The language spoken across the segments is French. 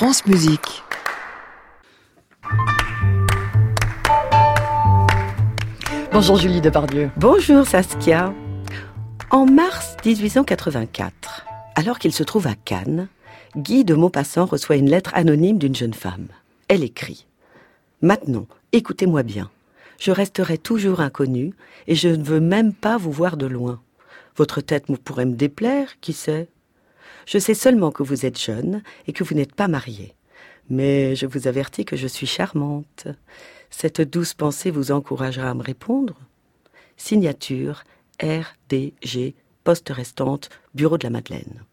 France Musique. Bonjour Julie Depardieu. Bonjour Saskia. En mars 1884, alors qu'il se trouve à Cannes, Guy de Maupassant reçoit une lettre anonyme d'une jeune femme. Elle écrit Maintenant, écoutez-moi bien. Je resterai toujours inconnue et je ne veux même pas vous voir de loin. Votre tête pourrait me déplaire, qui sait? Je sais seulement que vous êtes jeune et que vous n'êtes pas mariée. Mais je vous avertis que je suis charmante. Cette douce pensée vous encouragera à me répondre. Signature RDG, poste restante, bureau de la Madeleine.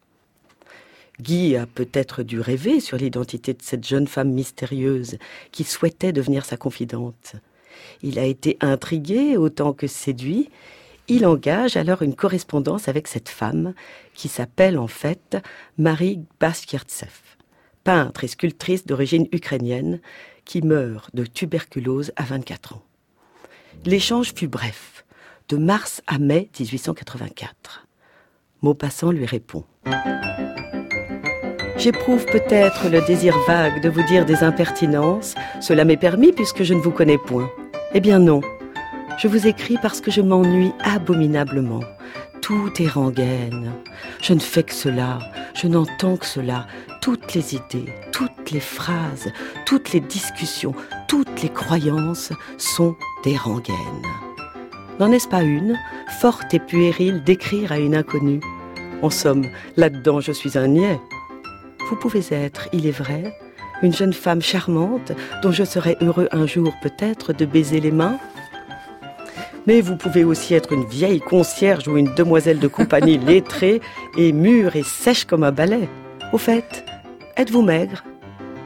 Guy a peut-être dû rêver sur l'identité de cette jeune femme mystérieuse qui souhaitait devenir sa confidente. Il a été intrigué autant que séduit. Il engage alors une correspondance avec cette femme qui s'appelle en fait Marie Baskirtsev, peintre et sculptrice d'origine ukrainienne qui meurt de tuberculose à 24 ans. L'échange fut bref, de mars à mai 1884. Maupassant lui répond. J'éprouve peut-être le désir vague de vous dire des impertinences. Cela m'est permis puisque je ne vous connais point. Eh bien non. Je vous écris parce que je m'ennuie abominablement. Tout est rengaine. Je ne fais que cela. Je n'entends que cela. Toutes les idées, toutes les phrases, toutes les discussions, toutes les croyances sont des rengaines. N'en est-ce pas une, forte et puérile, d'écrire à une inconnue? En somme, là-dedans, je suis un niais. Vous pouvez être, il est vrai, une jeune femme charmante dont je serais heureux un jour peut-être de baiser les mains. Mais vous pouvez aussi être une vieille concierge ou une demoiselle de compagnie lettrée et mûre et sèche comme un balai. Au fait, êtes-vous maigre?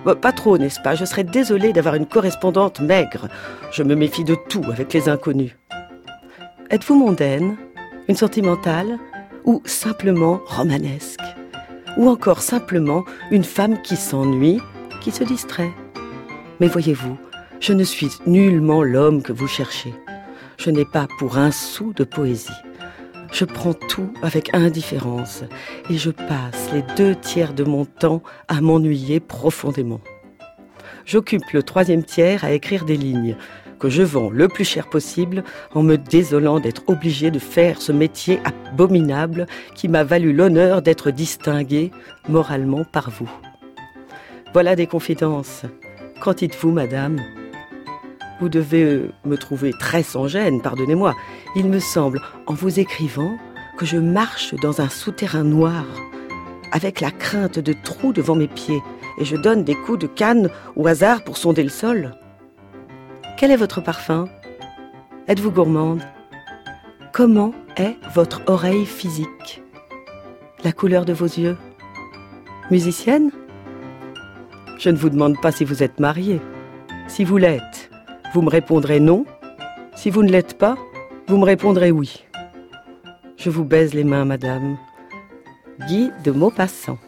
Pas trop, n'est-ce pas? Je serais désolée d'avoir une correspondante maigre. Je me méfie de tout avec les inconnus. Êtes-vous mondaine? Une sentimentale? Ou simplement romanesque? Ou encore simplement une femme qui s'ennuie, qui se distrait? Mais voyez-vous, je ne suis nullement l'homme que vous cherchez. Je n'ai pas pour un sou de poésie. Je prends tout avec indifférence et je passe les deux tiers de mon temps à m'ennuyer profondément. J'occupe le troisième tiers à écrire des lignes, que je vends le plus cher possible en me désolant d'être obligé de faire ce métier abominable qui m'a valu l'honneur d'être distingué moralement par vous. Voilà des confidences. Qu'en dites-vous, madame? Vous devez euh, me trouver très sans gêne, pardonnez-moi. Il me semble, en vous écrivant, que je marche dans un souterrain noir, avec la crainte de trous devant mes pieds, et je donne des coups de canne au hasard pour sonder le sol. Quel est votre parfum? Êtes-vous gourmande? Comment est votre oreille physique? La couleur de vos yeux? Musicienne? Je ne vous demande pas si vous êtes mariée. Si vous l'êtes, vous me répondrez non. Si vous ne l'êtes pas, vous me répondrez oui. Je vous baise les mains, madame. Guy de Maupassant.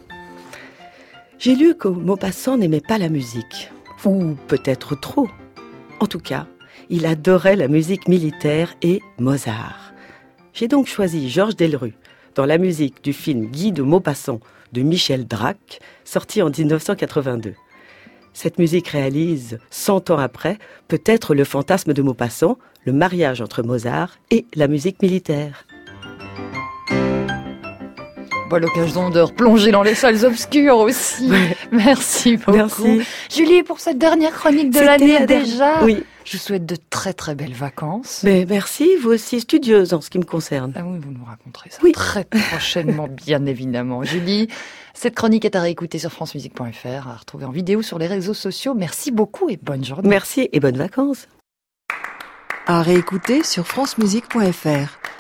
J'ai lu que Maupassant n'aimait pas la musique. Ou peut-être trop. En tout cas, il adorait la musique militaire et Mozart. J'ai donc choisi Georges Delru dans la musique du film Guy de Maupassant de Michel Drac, sorti en 1982. Cette musique réalise, cent ans après, peut-être le fantasme de Maupassant, le mariage entre Mozart et la musique militaire l'occasion de replonger dans les salles obscures aussi. Merci beaucoup. Merci. Julie, pour cette dernière chronique de l'année déjà. Oui. Je vous souhaite de très très belles vacances. Mais merci, vous aussi studieuse en ce qui me concerne. Ah oui, vous nous raconterez ça très prochainement, bien évidemment. Julie, cette chronique est à réécouter sur francemusique.fr, à retrouver en vidéo sur les réseaux sociaux. Merci beaucoup et bonne journée. Merci et bonnes vacances. À réécouter sur francemusique.fr.